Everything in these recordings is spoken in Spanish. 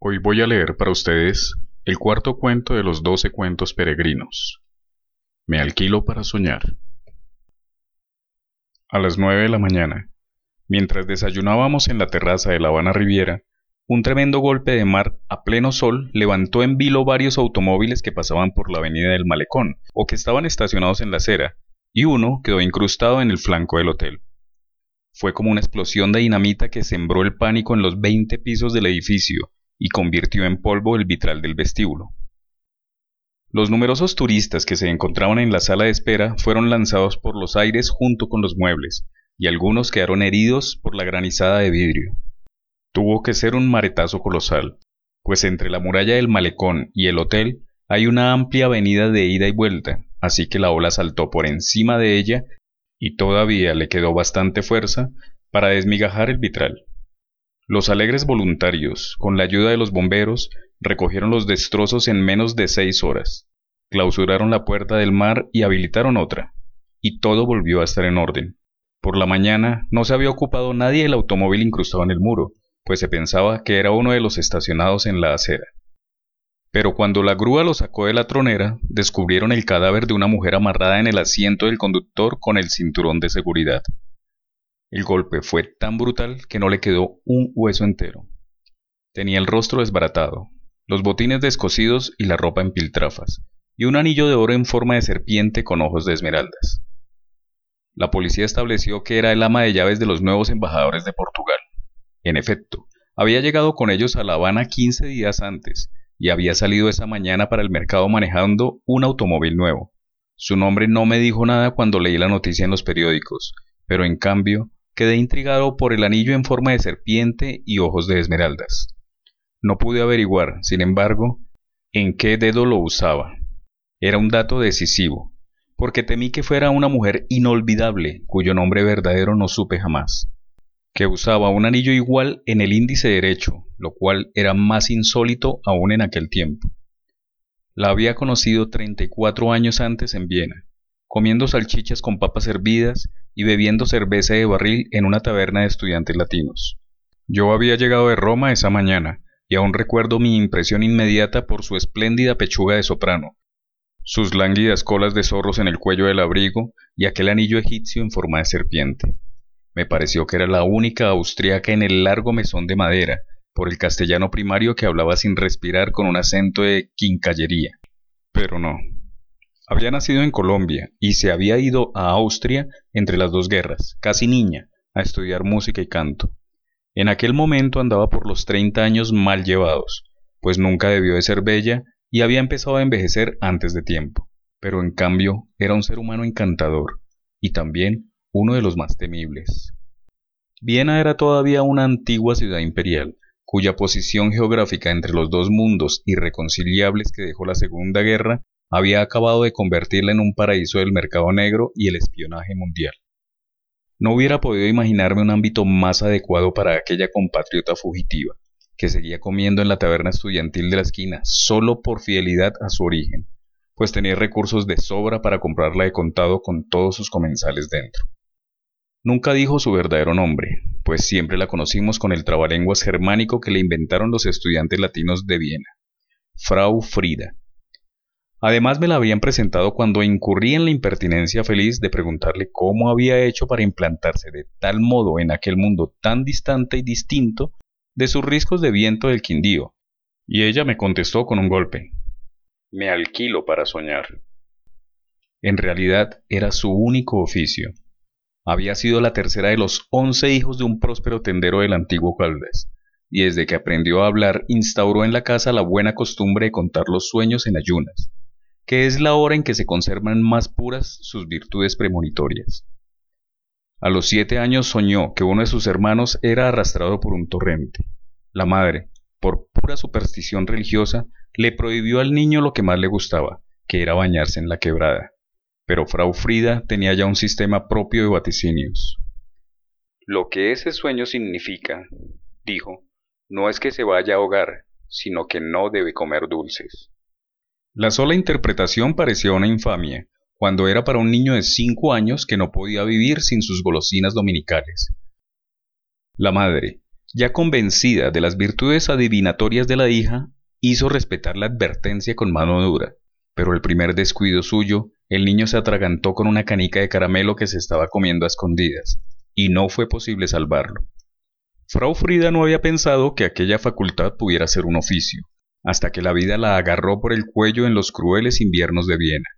Hoy voy a leer para ustedes el cuarto cuento de los doce cuentos peregrinos. Me alquilo para soñar. A las nueve de la mañana, mientras desayunábamos en la terraza de la Habana Riviera, un tremendo golpe de mar a pleno sol levantó en vilo varios automóviles que pasaban por la avenida del Malecón o que estaban estacionados en la acera, y uno quedó incrustado en el flanco del hotel. Fue como una explosión de dinamita que sembró el pánico en los veinte pisos del edificio y convirtió en polvo el vitral del vestíbulo. Los numerosos turistas que se encontraban en la sala de espera fueron lanzados por los aires junto con los muebles, y algunos quedaron heridos por la granizada de vidrio. Tuvo que ser un maretazo colosal, pues entre la muralla del malecón y el hotel hay una amplia avenida de ida y vuelta, así que la ola saltó por encima de ella y todavía le quedó bastante fuerza para desmigajar el vitral. Los alegres voluntarios, con la ayuda de los bomberos, recogieron los destrozos en menos de seis horas, clausuraron la puerta del mar y habilitaron otra, y todo volvió a estar en orden. Por la mañana no se había ocupado nadie el automóvil incrustado en el muro, pues se pensaba que era uno de los estacionados en la acera. Pero cuando la grúa lo sacó de la tronera, descubrieron el cadáver de una mujer amarrada en el asiento del conductor con el cinturón de seguridad. El golpe fue tan brutal que no le quedó un hueso entero. Tenía el rostro desbaratado, los botines descosidos y la ropa en piltrafas, y un anillo de oro en forma de serpiente con ojos de esmeraldas. La policía estableció que era el ama de llaves de los nuevos embajadores de Portugal. En efecto, había llegado con ellos a La Habana 15 días antes y había salido esa mañana para el mercado manejando un automóvil nuevo. Su nombre no me dijo nada cuando leí la noticia en los periódicos, pero en cambio quedé intrigado por el anillo en forma de serpiente y ojos de esmeraldas. No pude averiguar, sin embargo, en qué dedo lo usaba. Era un dato decisivo, porque temí que fuera una mujer inolvidable cuyo nombre verdadero no supe jamás que usaba un anillo igual en el índice derecho, lo cual era más insólito aún en aquel tiempo. La había conocido 34 años antes en Viena, comiendo salchichas con papas hervidas y bebiendo cerveza de barril en una taberna de estudiantes latinos. Yo había llegado de Roma esa mañana, y aún recuerdo mi impresión inmediata por su espléndida pechuga de soprano, sus lánguidas colas de zorros en el cuello del abrigo y aquel anillo egipcio en forma de serpiente. Me pareció que era la única austriaca en el largo mesón de madera, por el castellano primario que hablaba sin respirar con un acento de quincallería. Pero no. Había nacido en Colombia y se había ido a Austria entre las dos guerras, casi niña, a estudiar música y canto. En aquel momento andaba por los treinta años mal llevados, pues nunca debió de ser bella y había empezado a envejecer antes de tiempo. Pero en cambio era un ser humano encantador, y también uno de los más temibles. Viena era todavía una antigua ciudad imperial, cuya posición geográfica entre los dos mundos irreconciliables que dejó la Segunda Guerra había acabado de convertirla en un paraíso del mercado negro y el espionaje mundial. No hubiera podido imaginarme un ámbito más adecuado para aquella compatriota fugitiva, que seguía comiendo en la taberna estudiantil de la esquina solo por fidelidad a su origen, pues tenía recursos de sobra para comprarla de contado con todos sus comensales dentro. Nunca dijo su verdadero nombre, pues siempre la conocimos con el trabalenguas germánico que le inventaron los estudiantes latinos de Viena, Frau Frida. Además me la habían presentado cuando incurrí en la impertinencia feliz de preguntarle cómo había hecho para implantarse de tal modo en aquel mundo tan distante y distinto de sus riscos de viento del Quindío, y ella me contestó con un golpe. Me alquilo para soñar. En realidad era su único oficio, había sido la tercera de los once hijos de un próspero tendero del antiguo Caldes, y desde que aprendió a hablar instauró en la casa la buena costumbre de contar los sueños en ayunas, que es la hora en que se conservan más puras sus virtudes premonitorias. A los siete años soñó que uno de sus hermanos era arrastrado por un torrente. La madre, por pura superstición religiosa, le prohibió al niño lo que más le gustaba, que era bañarse en la quebrada pero Frau Frida tenía ya un sistema propio de vaticinios. Lo que ese sueño significa, dijo, no es que se vaya a ahogar, sino que no debe comer dulces. La sola interpretación parecía una infamia, cuando era para un niño de cinco años que no podía vivir sin sus golosinas dominicales. La madre, ya convencida de las virtudes adivinatorias de la hija, hizo respetar la advertencia con mano dura, pero el primer descuido suyo, el niño se atragantó con una canica de caramelo que se estaba comiendo a escondidas, y no fue posible salvarlo. Frau Frida no había pensado que aquella facultad pudiera ser un oficio, hasta que la vida la agarró por el cuello en los crueles inviernos de Viena.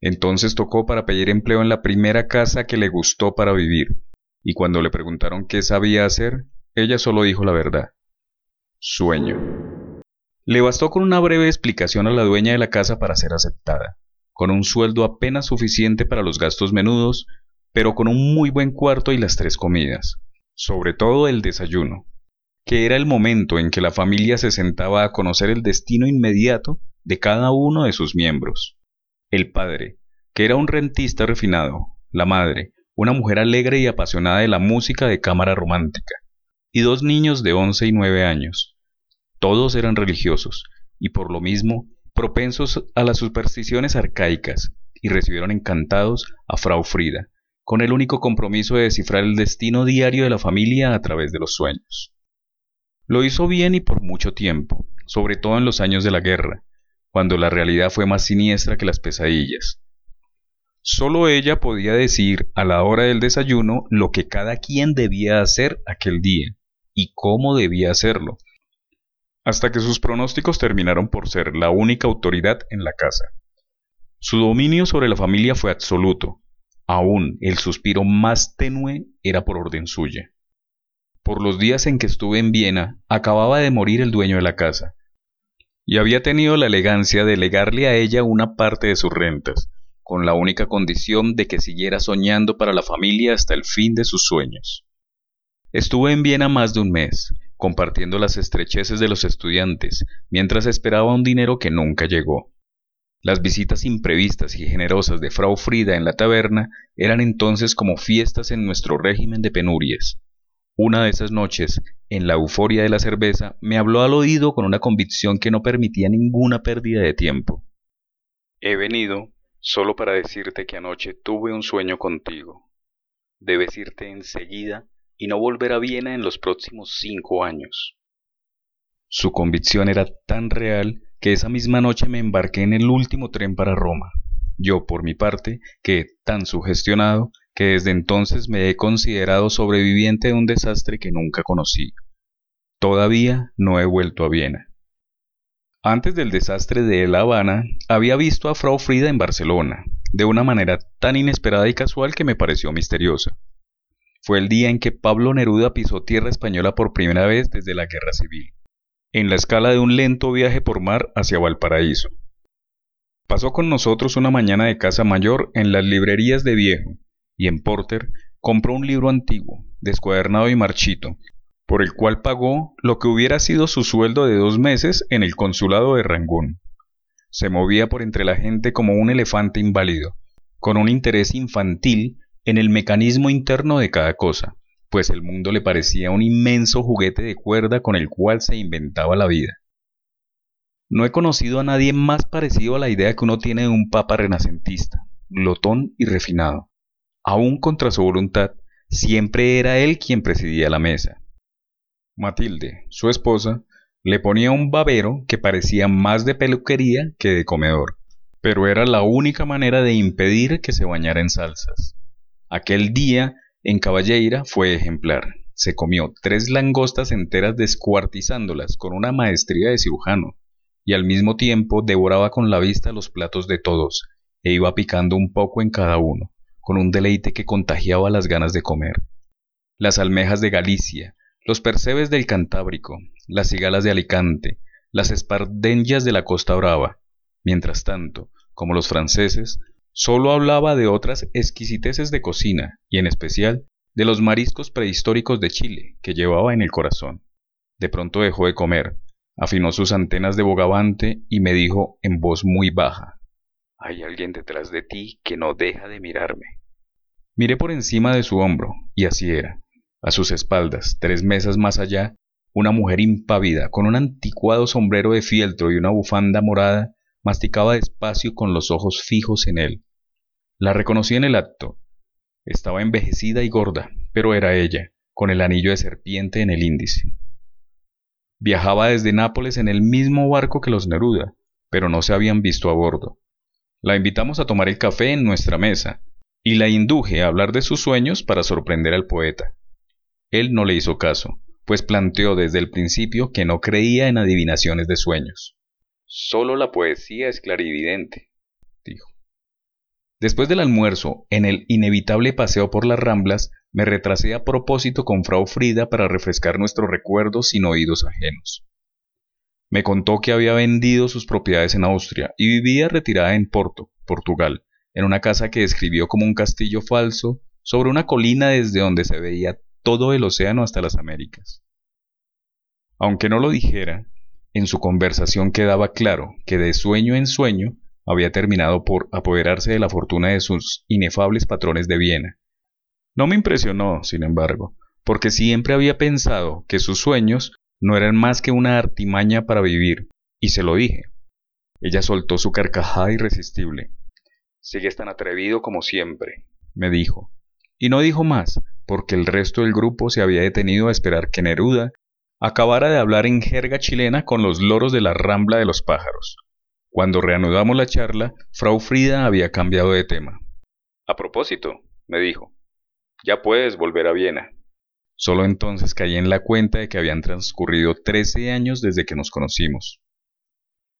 Entonces tocó para pedir empleo en la primera casa que le gustó para vivir, y cuando le preguntaron qué sabía hacer, ella solo dijo la verdad. Sueño. Le bastó con una breve explicación a la dueña de la casa para ser aceptada, con un sueldo apenas suficiente para los gastos menudos, pero con un muy buen cuarto y las tres comidas, sobre todo el desayuno, que era el momento en que la familia se sentaba a conocer el destino inmediato de cada uno de sus miembros. El padre, que era un rentista refinado, la madre, una mujer alegre y apasionada de la música de cámara romántica, y dos niños de once y nueve años. Todos eran religiosos, y por lo mismo propensos a las supersticiones arcaicas, y recibieron encantados a Frau Frida, con el único compromiso de descifrar el destino diario de la familia a través de los sueños. Lo hizo bien y por mucho tiempo, sobre todo en los años de la guerra, cuando la realidad fue más siniestra que las pesadillas. Solo ella podía decir a la hora del desayuno lo que cada quien debía hacer aquel día y cómo debía hacerlo, hasta que sus pronósticos terminaron por ser la única autoridad en la casa. Su dominio sobre la familia fue absoluto, aún el suspiro más tenue era por orden suya. Por los días en que estuve en Viena, acababa de morir el dueño de la casa, y había tenido la elegancia de legarle a ella una parte de sus rentas, con la única condición de que siguiera soñando para la familia hasta el fin de sus sueños. Estuve en Viena más de un mes, compartiendo las estrecheces de los estudiantes, mientras esperaba un dinero que nunca llegó. Las visitas imprevistas y generosas de Frau Frida en la taberna eran entonces como fiestas en nuestro régimen de penurias. Una de esas noches, en la euforia de la cerveza, me habló al oído con una convicción que no permitía ninguna pérdida de tiempo. He venido solo para decirte que anoche tuve un sueño contigo. Debes irte enseguida y no volver a Viena en los próximos cinco años. Su convicción era tan real que esa misma noche me embarqué en el último tren para Roma. Yo, por mi parte, quedé tan sugestionado que desde entonces me he considerado sobreviviente de un desastre que nunca conocí. Todavía no he vuelto a Viena. Antes del desastre de La Habana, había visto a Frau Frida en Barcelona, de una manera tan inesperada y casual que me pareció misteriosa. Fue el día en que Pablo Neruda pisó tierra española por primera vez desde la Guerra Civil, en la escala de un lento viaje por mar hacia Valparaíso. Pasó con nosotros una mañana de casa mayor en las librerías de Viejo, y en Porter compró un libro antiguo, descuadernado y marchito, por el cual pagó lo que hubiera sido su sueldo de dos meses en el consulado de Rangún. Se movía por entre la gente como un elefante inválido, con un interés infantil en el mecanismo interno de cada cosa, pues el mundo le parecía un inmenso juguete de cuerda con el cual se inventaba la vida. No he conocido a nadie más parecido a la idea que uno tiene de un papa renacentista, glotón y refinado aún contra su voluntad, siempre era él quien presidía la mesa. Matilde, su esposa, le ponía un babero que parecía más de peluquería que de comedor, pero era la única manera de impedir que se bañara en salsas. Aquel día, en Caballeira, fue ejemplar. Se comió tres langostas enteras descuartizándolas con una maestría de cirujano, y al mismo tiempo devoraba con la vista los platos de todos, e iba picando un poco en cada uno con un deleite que contagiaba las ganas de comer. Las almejas de Galicia, los percebes del Cantábrico, las cigalas de Alicante, las espardeñas de la Costa Brava. Mientras tanto, como los franceses, solo hablaba de otras exquisiteces de cocina, y en especial de los mariscos prehistóricos de Chile que llevaba en el corazón. De pronto dejó de comer, afinó sus antenas de bogavante y me dijo en voz muy baja Hay alguien detrás de ti que no deja de mirarme. Miré por encima de su hombro, y así era. A sus espaldas, tres mesas más allá, una mujer impávida, con un anticuado sombrero de fieltro y una bufanda morada, masticaba despacio con los ojos fijos en él. La reconocí en el acto. Estaba envejecida y gorda, pero era ella, con el anillo de serpiente en el índice. Viajaba desde Nápoles en el mismo barco que los Neruda, pero no se habían visto a bordo. La invitamos a tomar el café en nuestra mesa, y la induje a hablar de sus sueños para sorprender al poeta. Él no le hizo caso, pues planteó desde el principio que no creía en adivinaciones de sueños. Solo la poesía es clarividente, dijo. Después del almuerzo, en el inevitable paseo por las Ramblas, me retrasé a propósito con Frau Frida para refrescar nuestros recuerdos sin oídos ajenos. Me contó que había vendido sus propiedades en Austria y vivía retirada en Porto, Portugal, en una casa que describió como un castillo falso sobre una colina desde donde se veía todo el océano hasta las Américas. Aunque no lo dijera, en su conversación quedaba claro que de sueño en sueño había terminado por apoderarse de la fortuna de sus inefables patrones de Viena. No me impresionó, sin embargo, porque siempre había pensado que sus sueños no eran más que una artimaña para vivir, y se lo dije. Ella soltó su carcajada irresistible. Sigues tan atrevido como siempre, me dijo. Y no dijo más, porque el resto del grupo se había detenido a esperar que Neruda acabara de hablar en jerga chilena con los loros de la rambla de los pájaros. Cuando reanudamos la charla, Frau Frida había cambiado de tema. A propósito, me dijo, ya puedes volver a Viena. Solo entonces caí en la cuenta de que habían transcurrido trece años desde que nos conocimos.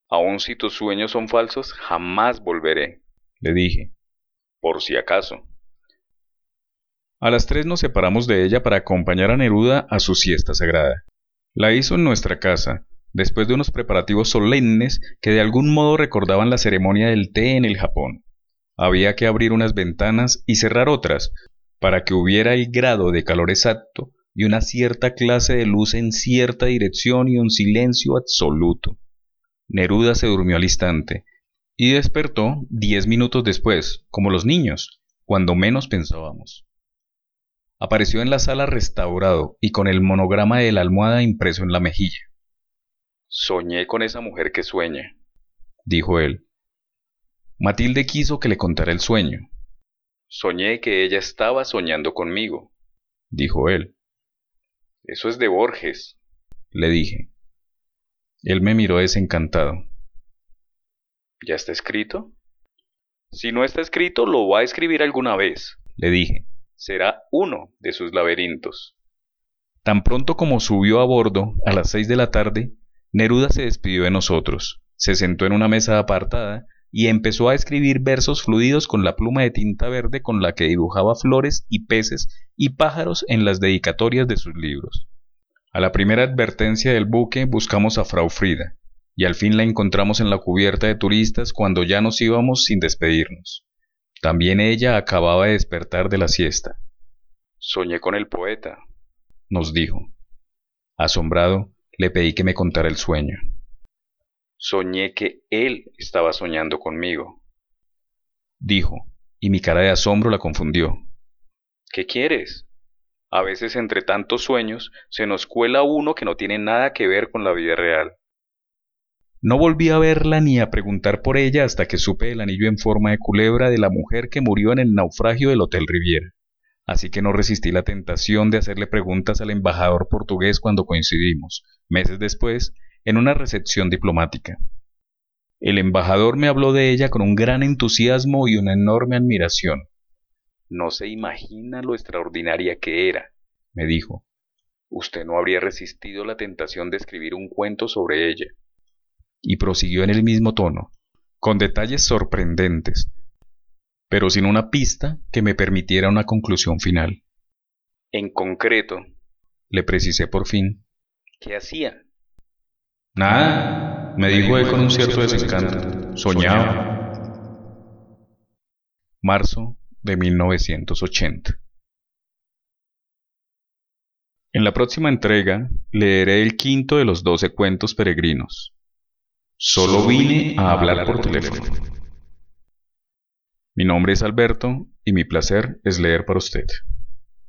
Aun si tus sueños son falsos, jamás volveré, le dije, por si acaso. A las tres nos separamos de ella para acompañar a Neruda a su siesta sagrada. La hizo en nuestra casa, después de unos preparativos solemnes que de algún modo recordaban la ceremonia del té en el Japón. Había que abrir unas ventanas y cerrar otras, para que hubiera el grado de calor exacto y una cierta clase de luz en cierta dirección y un silencio absoluto. Neruda se durmió al instante y despertó diez minutos después, como los niños, cuando menos pensábamos. Apareció en la sala restaurado y con el monograma de la almohada impreso en la mejilla. Soñé con esa mujer que sueña, dijo él. Matilde quiso que le contara el sueño. Soñé que ella estaba soñando conmigo, dijo él. Eso es de Borges, le dije. Él me miró desencantado. ¿Ya está escrito? Si no está escrito, lo va a escribir alguna vez, le dije será uno de sus laberintos. Tan pronto como subió a bordo, a las seis de la tarde, Neruda se despidió de nosotros, se sentó en una mesa apartada y empezó a escribir versos fluidos con la pluma de tinta verde con la que dibujaba flores y peces y pájaros en las dedicatorias de sus libros. A la primera advertencia del buque buscamos a Frau Frida, y al fin la encontramos en la cubierta de turistas cuando ya nos íbamos sin despedirnos. También ella acababa de despertar de la siesta. Soñé con el poeta, nos dijo. Asombrado, le pedí que me contara el sueño. Soñé que él estaba soñando conmigo, dijo, y mi cara de asombro la confundió. ¿Qué quieres? A veces entre tantos sueños se nos cuela uno que no tiene nada que ver con la vida real. No volví a verla ni a preguntar por ella hasta que supe el anillo en forma de culebra de la mujer que murió en el naufragio del Hotel Riviera. Así que no resistí la tentación de hacerle preguntas al embajador portugués cuando coincidimos, meses después, en una recepción diplomática. El embajador me habló de ella con un gran entusiasmo y una enorme admiración. No se imagina lo extraordinaria que era, me dijo. Usted no habría resistido la tentación de escribir un cuento sobre ella y prosiguió en el mismo tono, con detalles sorprendentes, pero sin una pista que me permitiera una conclusión final. En concreto, le precisé por fin, ¿qué hacía? Nada, me dijo él con un cierto desencanto. Soñaba. Marzo de 1980. En la próxima entrega leeré el quinto de los doce cuentos peregrinos, Solo vine a hablar por teléfono. Mi nombre es Alberto y mi placer es leer para usted.